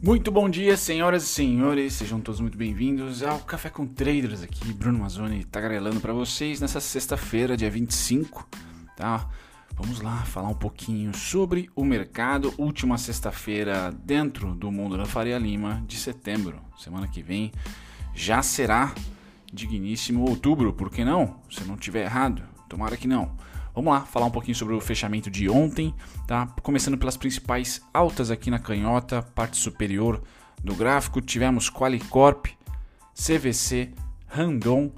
Muito bom dia, senhoras e senhores, sejam todos muito bem-vindos ao Café com Traders aqui, Bruno Mazzoni tagarelando para vocês nessa sexta-feira, dia 25, tá? Vamos lá falar um pouquinho sobre o mercado, última sexta-feira dentro do mundo da Faria Lima de setembro, semana que vem já será digníssimo outubro, por que não? Se não tiver errado, tomara que não. Vamos lá falar um pouquinho sobre o fechamento de ontem, tá? Começando pelas principais altas aqui na canhota, parte superior do gráfico, tivemos Qualicorp, CVC, Randon,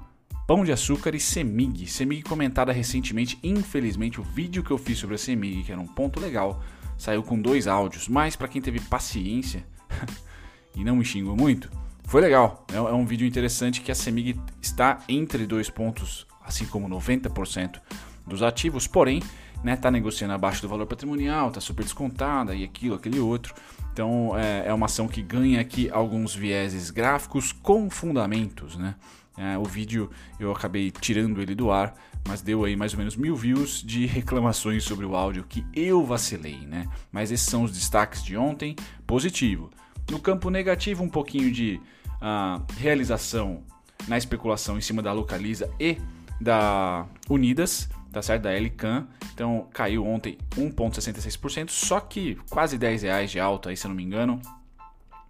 Pão de Açúcar e Semig. Semig comentada recentemente, infelizmente o vídeo que eu fiz sobre a Semig, que era um ponto legal, saiu com dois áudios, mas para quem teve paciência e não me xingou muito, foi legal. É, é um vídeo interessante que a Semig está entre dois pontos, assim como 90% dos ativos, porém, né, tá negociando abaixo do valor patrimonial, está super descontada e aquilo, aquele outro. Então é, é, uma ação que ganha aqui alguns vieses gráficos com fundamentos. Né? É, o vídeo eu acabei tirando ele do ar, mas deu aí mais ou menos mil views de reclamações sobre o áudio que eu vacilei. Né? Mas esses são os destaques de ontem, positivo. No campo negativo, um pouquinho de uh, realização na especulação em cima da Localiza e da Unidas tá certo? Da Elican. Então caiu ontem 1,66%, só que quase 10 reais de alta aí, se eu não me engano.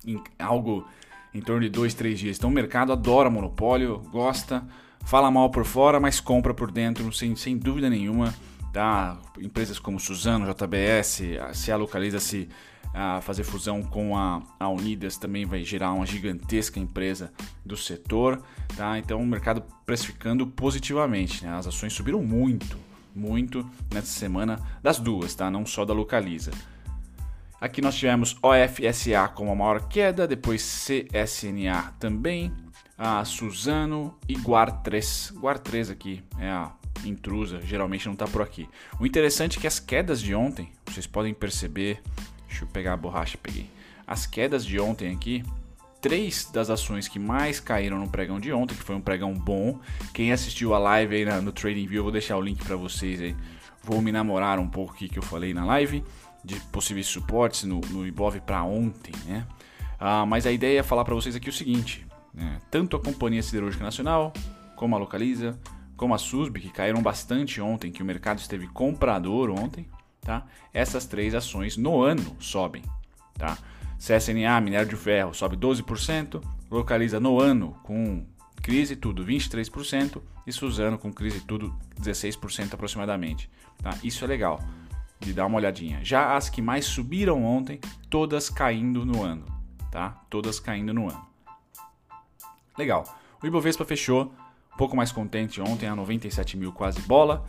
Em algo em torno de 2, 3 dias. Então o mercado adora monopólio, gosta, fala mal por fora, mas compra por dentro, sem, sem dúvida nenhuma. Tá? Empresas como Suzano, JBS, se a localiza-se a fazer fusão com a, a Unidas também vai gerar uma gigantesca empresa do setor, tá? Então o mercado precificando positivamente, né? As ações subiram muito, muito nessa semana das duas, tá? Não só da Localiza. Aqui nós tivemos OFSA com a maior queda, depois CSNA também, a Suzano e Guar 3. Guar 3 aqui é a intrusa, geralmente não está por aqui. O interessante é que as quedas de ontem, vocês podem perceber Deixa eu pegar a borracha, peguei. As quedas de ontem aqui, três das ações que mais caíram no pregão de ontem, que foi um pregão bom. Quem assistiu a live aí no Trading View, eu vou deixar o link para vocês aí. Vou me namorar um pouco aqui que eu falei na live de possíveis suportes no, no Ibov para ontem, né? Ah, mas a ideia é falar para vocês aqui o seguinte: né? tanto a Companhia Siderúrgica Nacional, como a Localiza, como a SUSB, que caíram bastante ontem, que o mercado esteve comprador ontem, tá? Essas três ações no ano sobem, tá? CSNA, minério de ferro, sobe 12%, localiza no ano com crise tudo 23% e Suzano com crise tudo 16% aproximadamente, tá? Isso é legal de dar uma olhadinha. Já as que mais subiram ontem, todas caindo no ano, tá? Todas caindo no ano. Legal. O Ibovespa fechou um pouco mais contente ontem a 97 mil quase bola.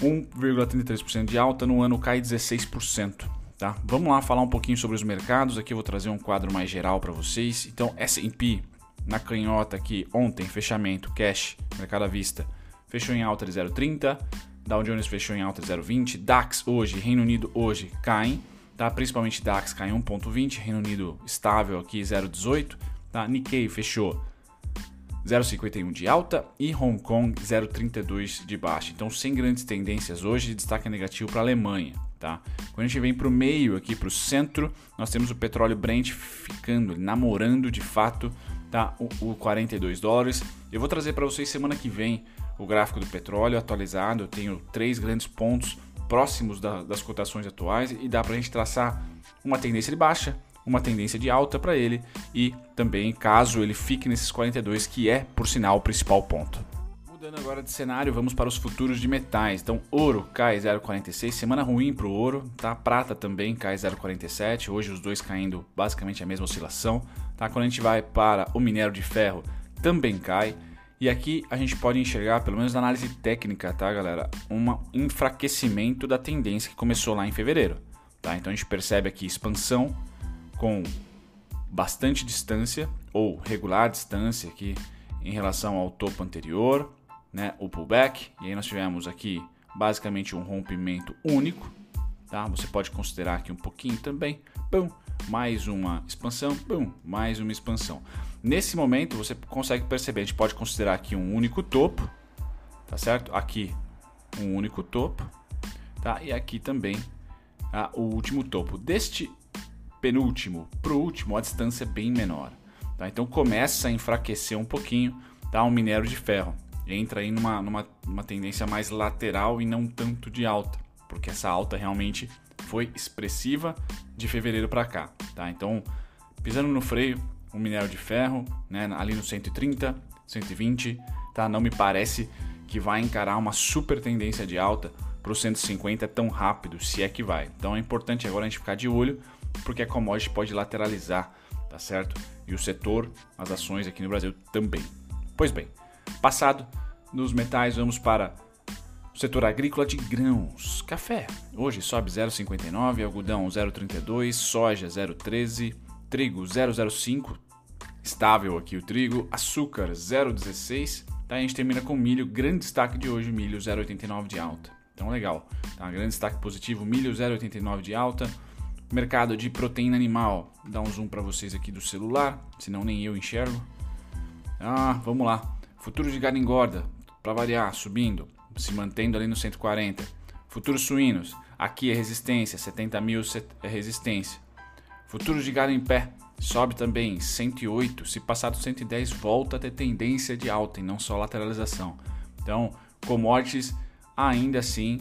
1,33% de alta, no ano cai 16%. Tá? Vamos lá falar um pouquinho sobre os mercados. Aqui eu vou trazer um quadro mais geral para vocês. Então, S&P na canhota aqui ontem, fechamento, cash, mercado à vista, fechou em alta de 0,30. Dow Jones fechou em alta de 0,20. DAX hoje, Reino Unido hoje caem, tá? Principalmente DAX cai 1,20, Reino Unido estável aqui 0,18, tá? Nikkei fechou 0,51 de alta e Hong Kong 0,32 de baixa. Então, sem grandes tendências hoje, destaque negativo para a Alemanha. Tá? Quando a gente vem para o meio, aqui para o centro, nós temos o petróleo Brent ficando, namorando de fato tá? o, o 42 dólares. Eu vou trazer para vocês semana que vem o gráfico do petróleo atualizado. Eu tenho três grandes pontos próximos da, das cotações atuais e dá para a gente traçar uma tendência de baixa, uma tendência de alta para ele e também caso ele fique nesses 42, que é, por sinal, o principal ponto. Mudando agora de cenário, vamos para os futuros de metais. Então, ouro cai 0,46, semana ruim para o ouro, tá? Prata também cai 0,47, hoje os dois caindo basicamente a mesma oscilação, tá? Quando a gente vai para o minério de ferro, também cai. E aqui a gente pode enxergar, pelo menos na análise técnica, tá, galera, um enfraquecimento da tendência que começou lá em fevereiro, tá? Então a gente percebe aqui expansão com bastante distância ou regular distância aqui em relação ao topo anterior, né, o pullback, e aí nós tivemos aqui basicamente um rompimento único, tá? Você pode considerar aqui um pouquinho também, pum, mais uma expansão, pum, mais uma expansão. Nesse momento você consegue perceber, a gente pode considerar aqui um único topo, tá certo? Aqui um único topo, tá? E aqui também ah, o último topo. Deste penúltimo para o último, a distância é bem menor. Tá? Então começa a enfraquecer um pouquinho tá? o minério de ferro. Entra aí numa, numa, numa tendência mais lateral e não tanto de alta, porque essa alta realmente foi expressiva de fevereiro para cá. Tá? Então, pisando no freio, o minério de ferro, né, ali no 130, 120, tá? não me parece que vai encarar uma super tendência de alta para o 150 tão rápido, se é que vai. Então é importante agora a gente ficar de olho, porque a commodity pode lateralizar, tá certo? E o setor, as ações aqui no Brasil também. Pois bem, passado nos metais, vamos para o setor agrícola de grãos. Café, hoje sobe 0,59, algodão 0,32, soja 0,13, trigo 0,05, estável aqui o trigo, açúcar 0,16, tá? a gente termina com milho, grande destaque de hoje, milho 0,89 de alta. Então legal, tá? grande destaque positivo, milho 0,89 de alta, mercado de proteína animal, dá um zoom para vocês aqui do celular, senão nem eu enxergo. Ah, vamos lá. Futuro de gado engorda, para variar, subindo, se mantendo ali no 140. Futuros suínos, aqui é resistência, 70 mil é resistência. Futuros de gado em pé, sobe também 108. Se passar do 110, volta a ter tendência de alta e não só lateralização. Então, commodities ainda assim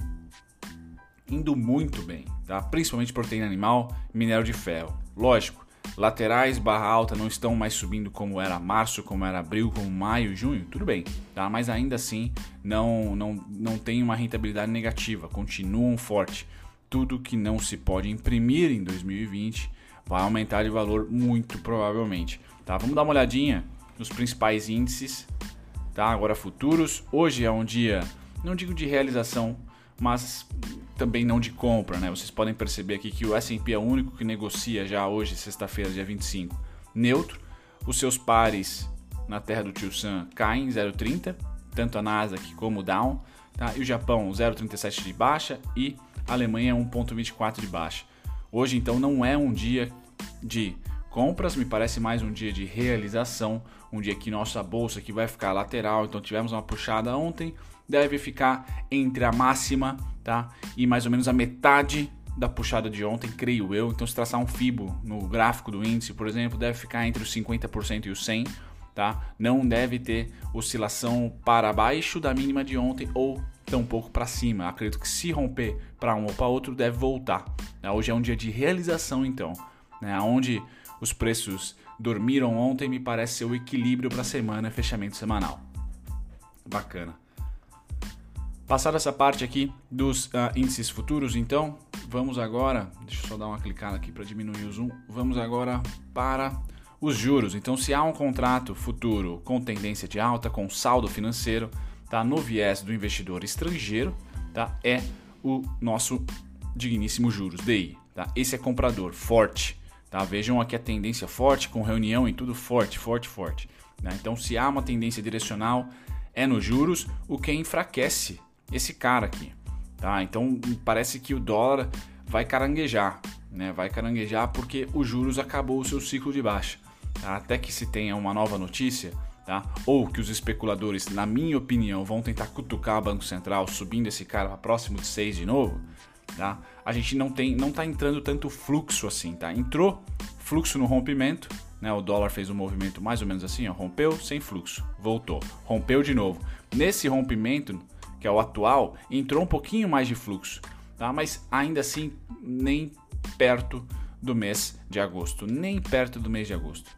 indo muito bem, tá? principalmente proteína animal, minério de ferro. Lógico, laterais barra alta não estão mais subindo como era março, como era abril, como maio, junho, tudo bem, tá? mas ainda assim não, não, não tem uma rentabilidade negativa, continuam forte. Tudo que não se pode imprimir em 2020 vai aumentar de valor muito provavelmente. Tá? Vamos dar uma olhadinha nos principais índices, tá? agora futuros. Hoje é um dia, não digo de realização, mas também não de compra, né? Vocês podem perceber aqui que o S&P é o único que negocia já hoje, sexta-feira, dia 25, neutro. Os seus pares na terra do tio Sam caem 0,30, tanto a Nasdaq como o Dow, tá? E o Japão 0,37 de baixa e a Alemanha 1,24 de baixa. Hoje então não é um dia de compras, me parece mais um dia de realização, um dia que nossa bolsa que vai ficar lateral, então tivemos uma puxada ontem, deve ficar entre a máxima tá? e mais ou menos a metade da puxada de ontem, creio eu. Então, se traçar um FIBO no gráfico do índice, por exemplo, deve ficar entre os 50% e os 100%. Tá? Não deve ter oscilação para baixo da mínima de ontem ou tampouco para cima. Acredito que se romper para um ou para outro, deve voltar. Né? Hoje é um dia de realização, então, né? onde os preços dormiram ontem, me parece ser o equilíbrio para a semana, fechamento semanal. Bacana. Passada essa parte aqui dos uh, índices futuros, então, vamos agora, deixa eu só dar uma clicada aqui para diminuir o zoom, vamos agora para os juros. Então, se há um contrato futuro com tendência de alta, com saldo financeiro, tá, no viés do investidor estrangeiro, tá, é o nosso digníssimo juros, DI. Tá? Esse é comprador, forte. Tá? Vejam aqui a tendência forte, com reunião e tudo forte, forte, forte. Né? Então, se há uma tendência direcional, é nos juros, o que enfraquece esse cara aqui. Tá? Então parece que o dólar vai caranguejar, né? Vai caranguejar porque os juros acabou o seu ciclo de baixa. Tá? Até que se tenha uma nova notícia, tá? Ou que os especuladores, na minha opinião, vão tentar cutucar o Banco Central subindo esse cara para próximo de 6 de novo, tá? A gente não tem, não tá entrando tanto fluxo assim, tá? Entrou fluxo no rompimento, né? O dólar fez um movimento mais ou menos assim, ó, rompeu sem fluxo, voltou, rompeu de novo. Nesse rompimento, que é o atual, entrou um pouquinho mais de fluxo, tá? mas ainda assim nem perto do mês de agosto, nem perto do mês de agosto.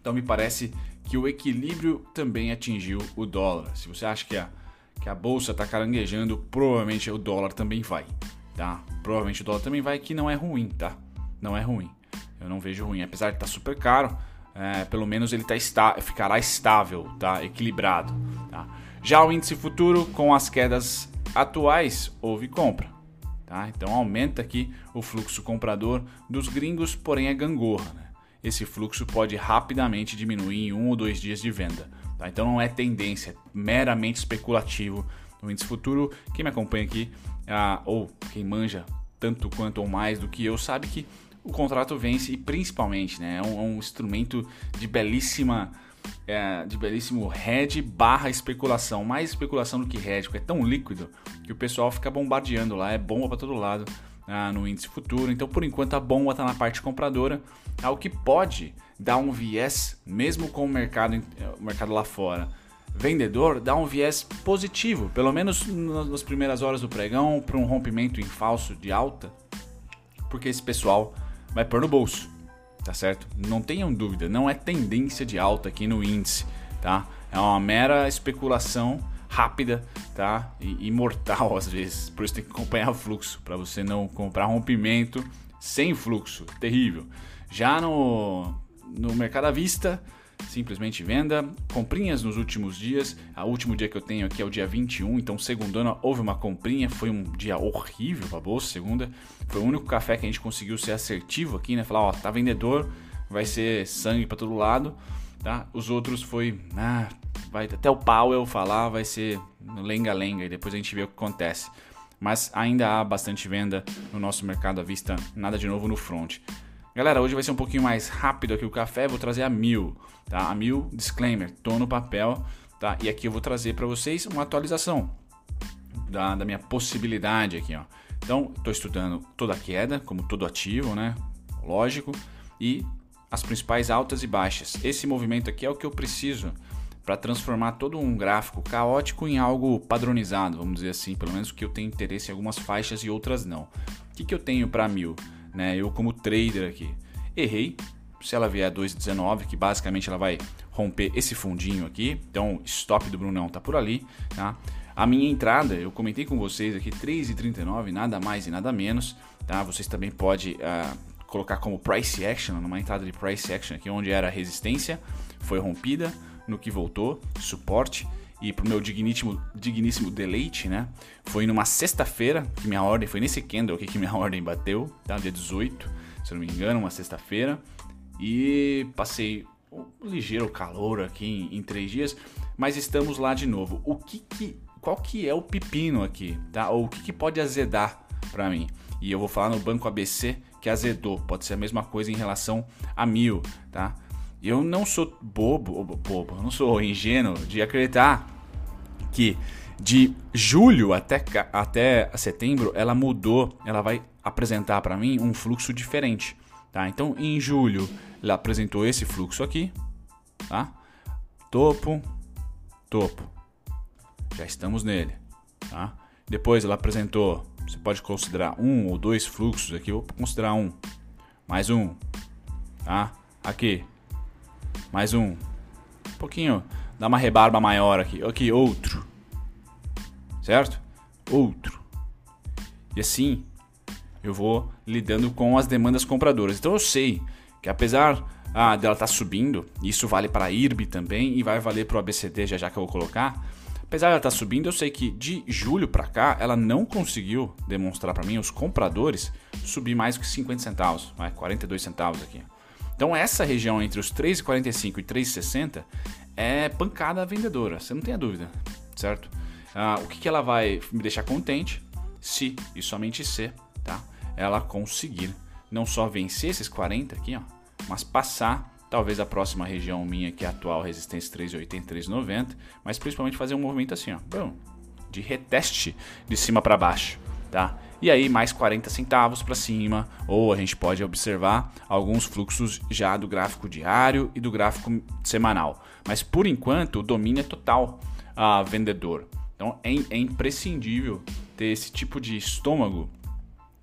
Então me parece que o equilíbrio também atingiu o dólar. Se você acha que a, que a bolsa está caranguejando, provavelmente o dólar também vai, tá? Provavelmente o dólar também vai, que não é ruim, tá? Não é ruim. Eu não vejo ruim, apesar de estar tá super caro, é, pelo menos ele tá está, ficará estável, tá? Equilibrado, tá? Já o índice futuro, com as quedas atuais, houve compra. Tá? Então aumenta aqui o fluxo comprador dos gringos, porém é gangorra. Né? Esse fluxo pode rapidamente diminuir em um ou dois dias de venda. Tá? Então não é tendência, é meramente especulativo no índice futuro. Quem me acompanha aqui, ah, ou quem manja tanto quanto ou mais do que eu, sabe que o contrato vence e principalmente né, é um, é um instrumento de belíssima é, de belíssimo hedge barra especulação. Mais especulação do que hedge, porque é tão líquido que o pessoal fica bombardeando lá, é bomba para todo lado. ah, no índice futuro. Então, por enquanto, a bomba está na parte compradora, algo que pode dar um viés, mesmo com o mercado, o mercado lá fora vendedor, dá um viés positivo, pelo menos nas primeiras horas do pregão, para um rompimento em falso de alta, porque esse pessoal vai pôr no bolso, tá certo? Não tenham dúvida, não é tendência de alta aqui no índice, tá? É uma mera especulação rápida, tá? E, às vezes. Por isso tem que acompanhar o fluxo para você não comprar rompimento sem fluxo, terrível. Já no no mercado à vista, simplesmente venda. Comprinhas nos últimos dias. O último dia que eu tenho aqui é o dia 21, então segunda houve uma comprinha, foi um dia horrível para a bolsa, segunda. Foi o único café que a gente conseguiu ser assertivo aqui, né? Falar, ó, tá vendedor, vai ser sangue para todo lado, tá? Os outros foi, ah, vai até o Powell falar, vai ser lenga-lenga e depois a gente vê o que acontece. Mas ainda há bastante venda no nosso mercado à vista, nada de novo no front. Galera, hoje vai ser um pouquinho mais rápido aqui o café, vou trazer a mil, tá? A mil, disclaimer, tô no papel, tá? E aqui eu vou trazer para vocês uma atualização da, da minha possibilidade aqui, ó. Então, estou estudando toda a queda, como todo ativo, né? Lógico, e as principais altas e baixas. Esse movimento aqui é o que eu preciso para transformar todo um gráfico caótico em algo padronizado, vamos dizer assim, pelo menos que eu tenho interesse em algumas faixas e outras não. O que, que eu tenho para mil? Né? Eu como trader aqui, errei. Se ela vier a 2,19, que basicamente ela vai romper esse fundinho aqui, então stop do Brunão tá por ali, tá? A minha entrada, eu comentei com vocês aqui, 3,39, nada mais e nada menos, tá? Vocês também podem uh, colocar como price action, numa entrada de price action aqui, onde era resistência, foi rompida, no que voltou, suporte e pro meu digníssimo, digníssimo deleite, né? Foi numa sexta-feira que minha ordem, foi nesse candle que minha ordem bateu, tá? Dia 18, se eu não me engano, uma sexta-feira. E passei um ligeiro calor aqui em, em, três dias, mas estamos lá de novo. O que que, qual que é o pepino aqui, tá? Ou o que, que pode azedar para mim? E eu vou falar no banco ABC que azedou. Pode ser a mesma coisa em relação a mil, tá? Eu não sou bobo, bobo, não sou ingênuo de acreditar que de julho até, até setembro ela mudou, ela vai apresentar para mim um fluxo diferente, tá? Então em julho ela apresentou esse fluxo aqui, tá? Topo, topo, já estamos nele, tá? Depois ela apresentou, você pode considerar um ou dois fluxos aqui, eu vou considerar um, mais um, tá? Aqui mais um. Um pouquinho. Dá uma rebarba maior aqui. Aqui, outro. Certo? Outro. E assim eu vou lidando com as demandas compradoras. Então eu sei que apesar ah, dela estar tá subindo, isso vale para a IRB também e vai valer para o ABCD já já que eu vou colocar. Apesar dela estar tá subindo, eu sei que de julho para cá ela não conseguiu demonstrar para mim os compradores subir mais que 50 centavos, 42 centavos aqui. Então essa região entre os 3,45 e 3,60 é pancada vendedora, você não tem a dúvida, certo? Ah, o que, que ela vai me deixar contente se e somente se, tá? Ela conseguir não só vencer esses 40 aqui, ó, mas passar talvez a próxima região minha que é a atual resistência 380, 390, mas principalmente fazer um movimento assim, ó, de reteste de cima para baixo, tá? E aí mais 40 centavos para cima, ou a gente pode observar alguns fluxos já do gráfico diário e do gráfico semanal. Mas por enquanto o domínio é total a uh, vendedor. Então é, é imprescindível ter esse tipo de estômago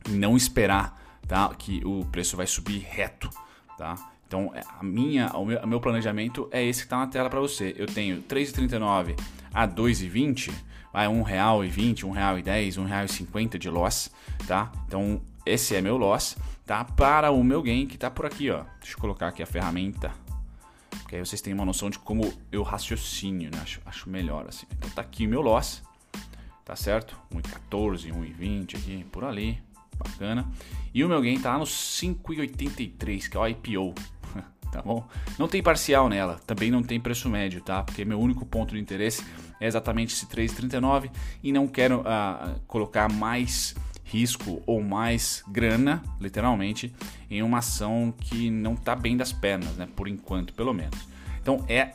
e não esperar tá, que o preço vai subir reto. Tá? Então, é, a minha, o meu, o meu planejamento é esse que está na tela para você. Eu tenho 3,39 a 2,20 vai um real e vinte, um real e dez, um real e cinquenta de loss, tá? Então esse é meu loss, tá? Para o meu gain que tá por aqui, ó. Deixa eu colocar aqui a ferramenta, porque aí vocês têm uma noção de como eu raciocínio, né? Acho, acho melhor assim. Então tá aqui meu loss, tá certo? 1,14, 1,20 aqui, por ali, bacana. E o meu gain tá no 5,83, que é o IPO, tá bom? Não tem parcial nela, também não tem preço médio, tá? Porque meu único ponto de interesse é exatamente esse 3,39 e não quero uh, colocar mais risco ou mais grana, literalmente, em uma ação que não está bem das pernas, né? Por enquanto, pelo menos. Então é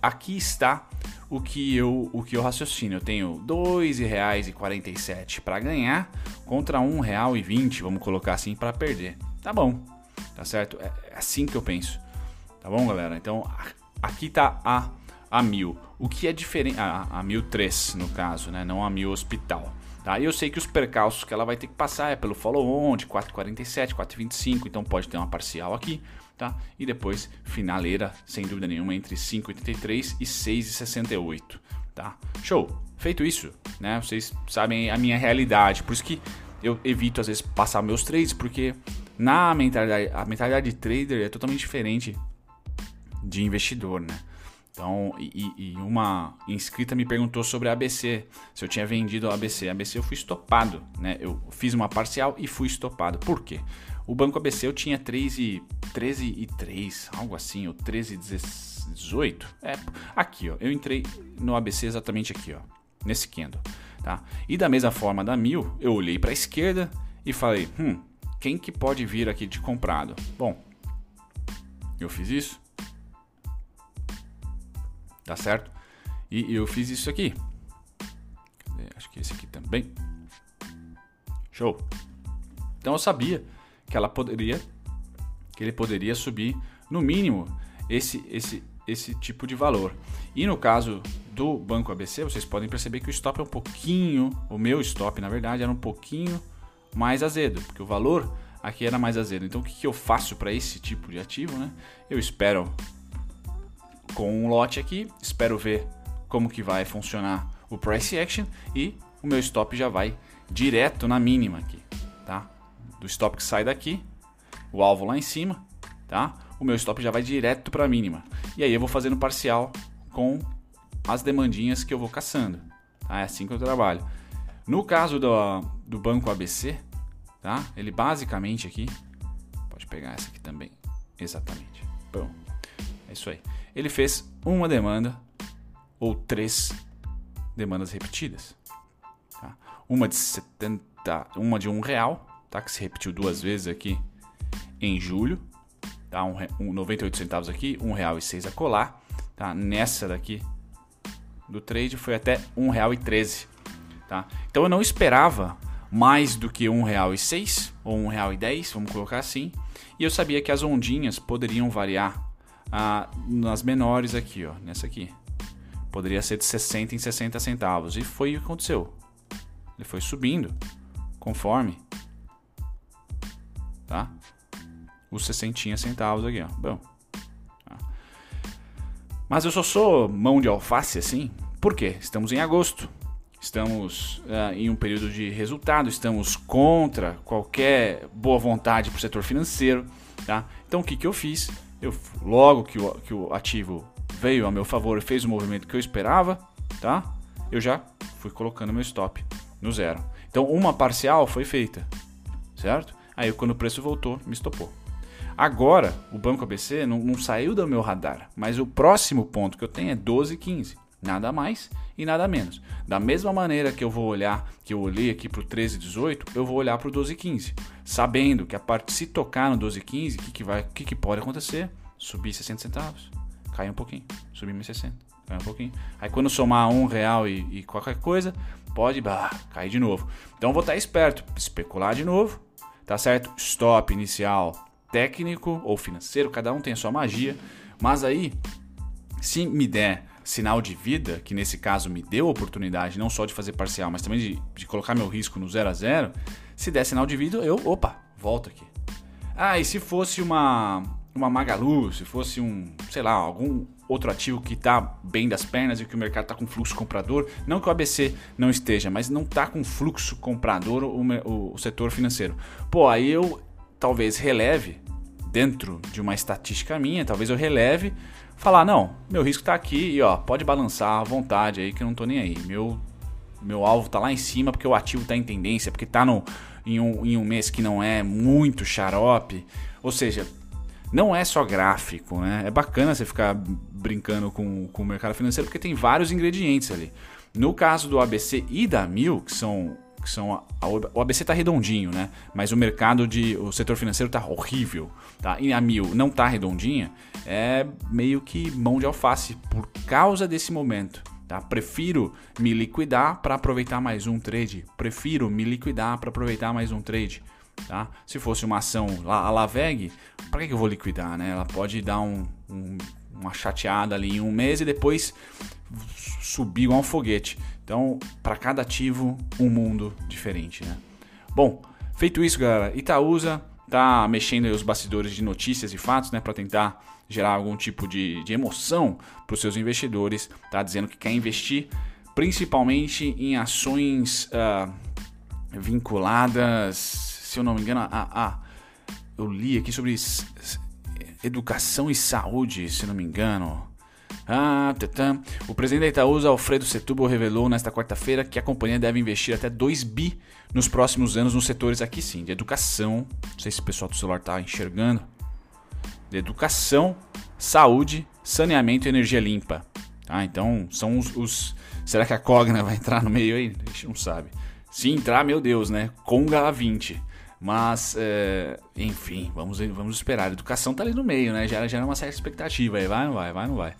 aqui está o que eu, o que eu raciocino. Eu tenho R$ 2,47 para ganhar contra R$ 1,20, vamos colocar assim, para perder. Tá bom, tá certo? É, é assim que eu penso. Tá bom, galera? Então, aqui tá a, a mil. O que é diferente. A, a mil três, no caso, né? Não a mil hospital. Tá? E eu sei que os percalços que ela vai ter que passar é pelo follow-on de 4,47, 4,25, então pode ter uma parcial aqui, tá? E depois finaleira, sem dúvida nenhuma, entre 5,83 e 6,68, tá? Show! Feito isso, né? Vocês sabem a minha realidade, por isso que eu evito às vezes passar meus trades, porque na mentalidade, a mentalidade de trader é totalmente diferente de investidor, né? Então, e, e, uma inscrita me perguntou sobre a ABC, se eu tinha vendido a ABC. A ABC eu fui estopado, né? Eu fiz uma parcial e fui estopado. Por quê? O banco ABC eu tinha 3 e, 13 e 3, algo assim, ou 13 e 18. É, aqui, ó. Eu entrei no ABC exatamente aqui, ó, nesse candle, tá? E da mesma forma da mil, eu olhei para a esquerda e falei, hum, quem que pode vir aqui de comprado? Bom, eu fiz isso tá certo? E eu fiz isso aqui. Acho que esse aqui também. Show. Então eu sabia que ela poderia, que ele poderia subir no mínimo esse esse esse tipo de valor. E no caso do Banco ABC, vocês podem perceber que o stop é um pouquinho, o meu stop na verdade era um pouquinho mais azedo, porque o valor aqui era mais azedo. Então o que, que eu faço para esse tipo de ativo, né? Eu espero com um lote aqui, espero ver como que vai funcionar o price action e o meu stop já vai direto na mínima aqui, tá? Do stop que sai daqui, o alvo lá em cima, tá? O meu stop já vai direto para a mínima. E aí eu vou fazendo parcial com as demandinhas que eu vou caçando, tá? É assim que eu trabalho. No caso do, do banco ABC, tá? Ele basicamente aqui, pode pegar essa aqui também, exatamente. Bom, é isso aí ele fez uma demanda ou três demandas repetidas. Tá? Uma de 70, uma de um real, tá? que se repetiu duas vezes aqui em julho, tá? um, um 98 centavos aqui, um real e seis a colar. Tá? Nessa daqui do trade foi até um real e treze. Tá? Então eu não esperava mais do que um real e seis ou um real e dez, vamos colocar assim. E eu sabia que as ondinhas poderiam variar ah, nas menores aqui, ó, nessa aqui. Poderia ser de 60 em 60 centavos. E foi o que aconteceu. Ele foi subindo conforme tá? Os 60 centavos aqui, ó. Bom. Tá. Mas eu só sou mão de alface assim, por quê? Estamos em agosto. Estamos uh, em um período de resultado, estamos contra qualquer boa vontade para o setor financeiro. Tá? Então o que, que eu fiz? Eu, logo que o, que o ativo veio a meu favor e fez o movimento que eu esperava, tá? Eu já fui colocando meu stop no zero. Então uma parcial foi feita, certo? Aí quando o preço voltou, me estopou. Agora, o Banco ABC não, não, saiu do meu radar, mas o próximo ponto que eu tenho é 12,15. Nada mais e nada menos. Da mesma maneira que eu vou olhar, que eu olhei aqui para o 13,18, eu vou olhar para o 12,15. Sabendo que a parte, se tocar no 12,15, o que, que, vai, que, que pode acontecer? Subir 60 centavos, cair um pouquinho, subir 1,60, cair um pouquinho. Aí quando somar um real e, e qualquer coisa, pode bah, cair de novo. Então vou estar esperto, especular de novo, tá certo? Stop inicial técnico ou financeiro, cada um tem a sua magia, mas aí, se me der sinal de vida, que nesse caso me deu a oportunidade não só de fazer parcial, mas também de, de colocar meu risco no 0 a 0 se der sinal de vida, eu, opa, volto aqui. Ah, e se fosse uma, uma Magalu, se fosse um, sei lá, algum outro ativo que está bem das pernas e que o mercado está com fluxo comprador, não que o ABC não esteja, mas não está com fluxo comprador o, o, o setor financeiro. Pô, aí eu talvez releve, dentro de uma estatística minha, talvez eu releve falar, não, meu risco está aqui e ó, pode balançar à vontade aí que eu não tô nem aí. Meu, meu alvo tá lá em cima porque o ativo tá em tendência, porque tá no, em, um, em um mês que não é muito xarope. Ou seja, não é só gráfico, né? É bacana você ficar brincando com, com o mercado financeiro porque tem vários ingredientes ali. No caso do ABC e da Mil, que são que são a, a, o ABC está redondinho, né? Mas o mercado de o setor financeiro está horrível, tá? E a Mil não está redondinha, é meio que mão de alface por causa desse momento, Tá? Prefiro me liquidar para aproveitar mais um trade. Prefiro me liquidar para aproveitar mais um trade. Tá? Se fosse uma ação a Laveg, para que eu vou liquidar? Né? Ela pode dar um, um, uma chateada ali em um mês e depois subir igual um foguete. Então, para cada ativo, um mundo diferente. Né? Bom, feito isso, galera, Itaúsa tá mexendo os bastidores de notícias e fatos né, para tentar gerar algum tipo de, de emoção para os seus investidores. Tá dizendo que quer investir principalmente em ações uh, vinculadas se eu não me engano, a, a, eu li aqui sobre educação e saúde, se não me engano. Ah, tã, O presidente da Itaúsa, Alfredo Setúbal, revelou nesta quarta-feira que a companhia deve investir até 2 bi nos próximos anos nos setores aqui sim, de educação. Não sei se o pessoal do celular está enxergando. De educação, saúde, saneamento e energia limpa. Ah, então são os, os. Será que a Cogna vai entrar no meio aí? A gente não sabe. Se entrar, meu Deus, né? Conga 20. Mas, é, enfim, vamos, vamos esperar. A educação tá ali no meio, né? Gera, gera uma certa expectativa aí. Vai, não vai, vai, não vai.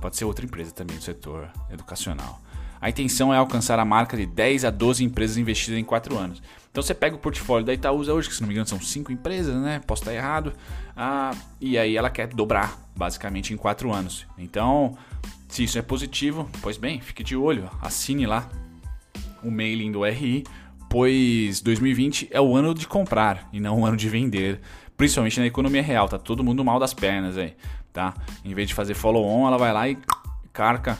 Pode ser outra empresa também do setor educacional. A intenção é alcançar a marca de 10 a 12 empresas investidas em 4 anos. Então você pega o portfólio da Itaúsa hoje, que se não me engano são 5 empresas, né? Posso estar errado. Ah, e aí ela quer dobrar, basicamente, em 4 anos. Então, se isso é positivo, pois bem, fique de olho, assine lá o mailing do RI pois 2020 é o ano de comprar e não o ano de vender, principalmente na economia real, tá todo mundo mal das pernas aí, tá? Em vez de fazer follow-on, ela vai lá e carca,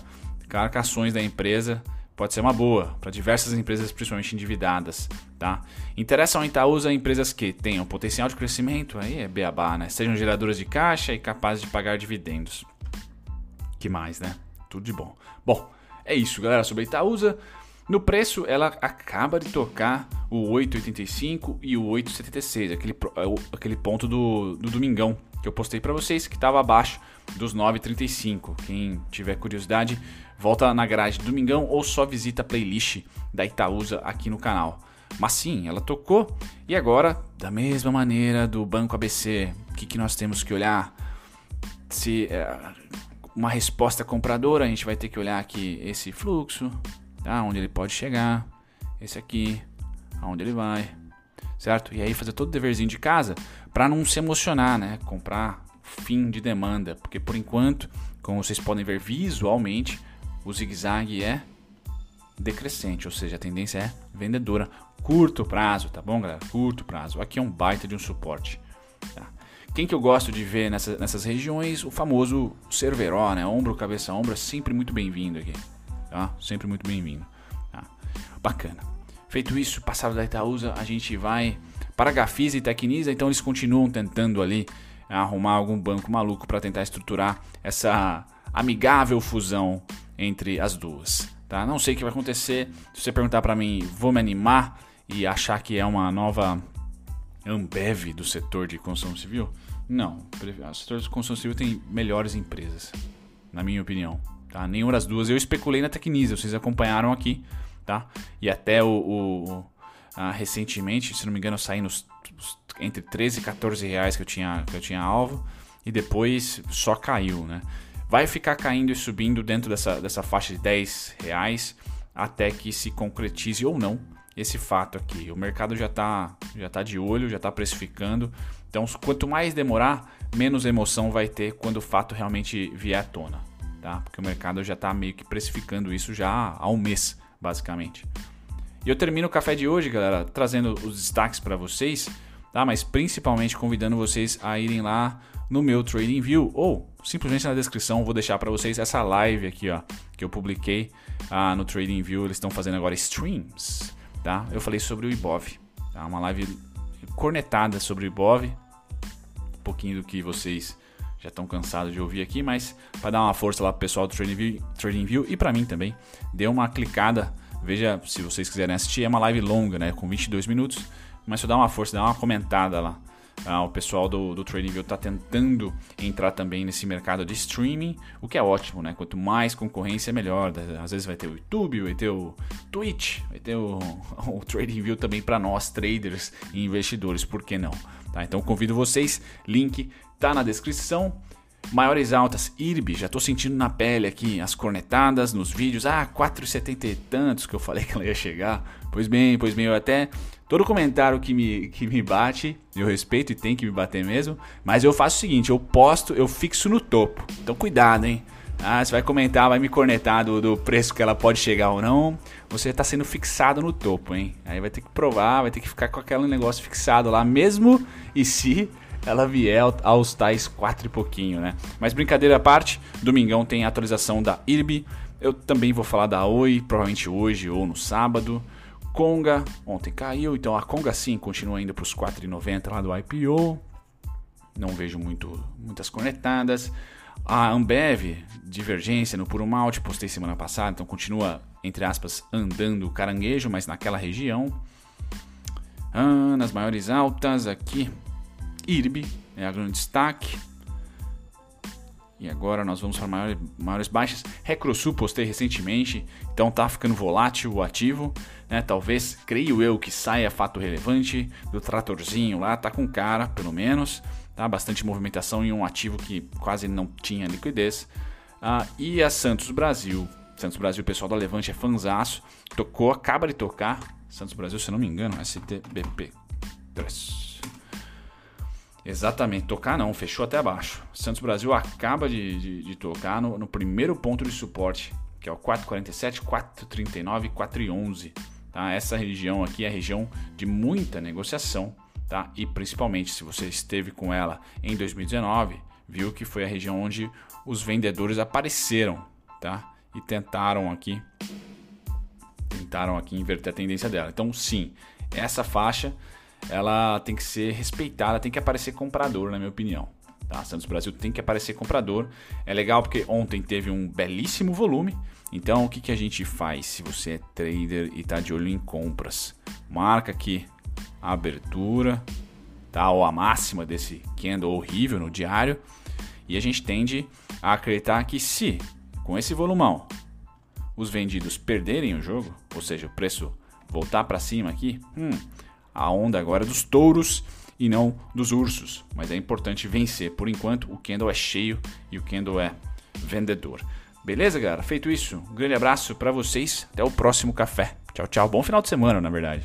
carca ações da empresa, pode ser uma boa para diversas empresas, principalmente endividadas, tá? Interessa ao Itaúsa empresas que tenham potencial de crescimento, aí é beabá, né? Sejam geradoras de caixa e capazes de pagar dividendos. Que mais, né? Tudo de bom. Bom, é isso, galera, sobre Itaúsa. No preço, ela acaba de tocar o 8,85 e o 8,76, aquele, é aquele ponto do, do domingão que eu postei para vocês, que estava abaixo dos 9,35. Quem tiver curiosidade, volta na grade do domingão ou só visita a playlist da Itaúsa aqui no canal. Mas sim, ela tocou e agora, da mesma maneira do Banco ABC, o que, que nós temos que olhar? Se é, uma resposta compradora, a gente vai ter que olhar aqui esse fluxo, tá? onde ele pode chegar, esse aqui, aonde ele vai, certo? E aí fazer todo o deverzinho de casa para não se emocionar, né? Comprar fim de demanda, porque por enquanto, como vocês podem ver visualmente, o zigue-zague é decrescente, ou seja, a tendência é vendedora, curto prazo, tá bom, galera? Curto prazo. Aqui é um baita de um suporte. Tá? Quem que eu gosto de ver nessa, nessas regiões? O famoso Cerveró, né? Ombro, cabeça, ombro, é sempre muito bem-vindo aqui tá? Sempre muito bem-vindo. Tá? Bacana. Feito isso, passado da Itaúsa, a gente vai para Gafisa e Tecnisa, então eles continuam tentando ali arrumar algum banco maluco para tentar estruturar essa amigável fusão entre as duas. Tá? Não sei o que vai acontecer. Se você perguntar para mim, vou me animar e achar que é uma nova Ambev do setor de construção civil? Não. O setor de construção civil tem melhores empresas, na minha opinião tá? Nenhuma das duas. Eu especulei na Tecnisa, vocês acompanharam aqui, tá? E até o, o recentemente, se não me engano, eu saí nos, entre 13 e 14 reais que eu tinha, que eu tinha alvo e depois só caiu, né? Vai ficar caindo e subindo dentro dessa, dessa faixa de 10 reais até que se concretize ou não esse fato aqui. O mercado já está já tá de olho, já está precificando. Então, quanto mais demorar, menos emoção vai ter quando o fato realmente vier à tona tá? Porque o mercado já está meio que precificando isso já há um mês, basicamente. E eu termino o café de hoje, galera, trazendo os destaques para vocês, tá? Mas principalmente convidando vocês a irem lá no meu Trading View ou simplesmente na descrição vou deixar para vocês essa live aqui, ó, que eu publiquei ah, no Trading View. Eles estão fazendo agora streams, tá? Eu falei sobre o Ibov, tá? Uma live cornetada sobre o Ibov, um pouquinho do que vocês já estão cansados de ouvir aqui, mas para dar uma força lá pro pessoal do TradingView, TradingView e para mim também, dê uma clicada, veja se vocês quiserem assistir, é uma live longa, né, com 22 minutos, mas só dá uma força, dá uma comentada lá. Ah, o pessoal do, do TradingView está tentando entrar também nesse mercado de streaming, o que é ótimo, né? Quanto mais concorrência, melhor. Às vezes vai ter o YouTube, vai ter o Twitch, vai ter o, o TradingView também para nós, traders e investidores, por que não? Tá? Então convido vocês, link tá na descrição. Maiores altas, IRB, já tô sentindo na pele aqui as cornetadas nos vídeos. Ah, 4,70 e tantos que eu falei que ela ia chegar. Pois bem, pois bem, eu até. Todo comentário que me, que me bate, eu respeito e tem que me bater mesmo. Mas eu faço o seguinte: eu posto, eu fixo no topo. Então cuidado, hein? Ah, você vai comentar, vai me cornetar do, do preço que ela pode chegar ou não. Você está sendo fixado no topo, hein? Aí vai ter que provar, vai ter que ficar com aquele negócio fixado lá, mesmo e se ela vier aos tais quatro e pouquinho, né? Mas brincadeira à parte, domingão tem a atualização da IRB. Eu também vou falar da Oi, provavelmente hoje ou no sábado. Conga, ontem caiu, então a Conga sim continua indo para os 4,90 lá do IPO. Não vejo muito, muitas conectadas. A Ambev, divergência no puro malte, postei semana passada, então continua, entre aspas, andando caranguejo, mas naquela região. Ah, nas maiores altas aqui, IRB é a grande destaque. E agora nós vamos para maiores, maiores baixas. Recrosul postei recentemente, então tá ficando volátil o ativo. Né? Talvez, creio eu, que saia fato relevante do tratorzinho lá, tá com cara, pelo menos. Tá? Bastante movimentação em um ativo que quase não tinha liquidez. Ah, e a Santos Brasil. Santos Brasil, o pessoal da Levante é fanzaço. Tocou, acaba de tocar. Santos Brasil, se não me engano, STBP 3. Exatamente, tocar não, fechou até abaixo. Santos Brasil acaba de, de, de tocar no, no, primeiro ponto de suporte, que é o 447, 439 411. Tá? Essa região aqui é a região de muita negociação, tá? e principalmente se você esteve com ela em 2019, viu que foi a região onde os vendedores apareceram tá? e tentaram aqui tentaram aqui inverter a tendência dela. Então sim, essa faixa ela tem que ser respeitada, tem que aparecer comprador, na minha opinião. Tá? Santos Brasil tem que aparecer comprador. É legal porque ontem teve um belíssimo volume. Então, o que, que a gente faz se você é trader e está de olho em compras? Marca aqui a abertura, tá? ou a máxima desse candle horrível no diário. E a gente tende a acreditar que se, com esse volumão, os vendidos perderem o jogo, ou seja, o preço voltar para cima aqui, hum, a onda agora é dos touros e não dos ursos. Mas é importante vencer. Por enquanto, o candle é cheio e o candle é vendedor. Beleza, galera? Feito isso, um grande abraço para vocês. Até o próximo café. Tchau, tchau. Bom final de semana, na verdade.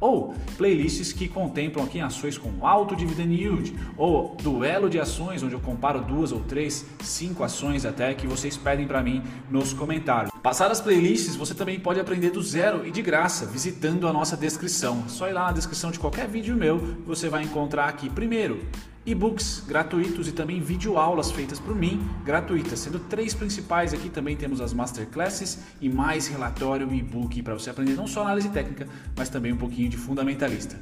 ou playlists que contemplam aqui ações com alto dividend yield, ou duelo de ações, onde eu comparo duas ou três, cinco ações até que vocês pedem para mim nos comentários. Passar as playlists, você também pode aprender do zero e de graça, visitando a nossa descrição. Só ir lá na descrição de qualquer vídeo meu, você vai encontrar aqui primeiro e-books gratuitos e também videoaulas feitas por mim, gratuitas, sendo três principais aqui também temos as masterclasses e mais relatório e e-book para você aprender não só análise técnica, mas também um pouquinho de fundamentalista.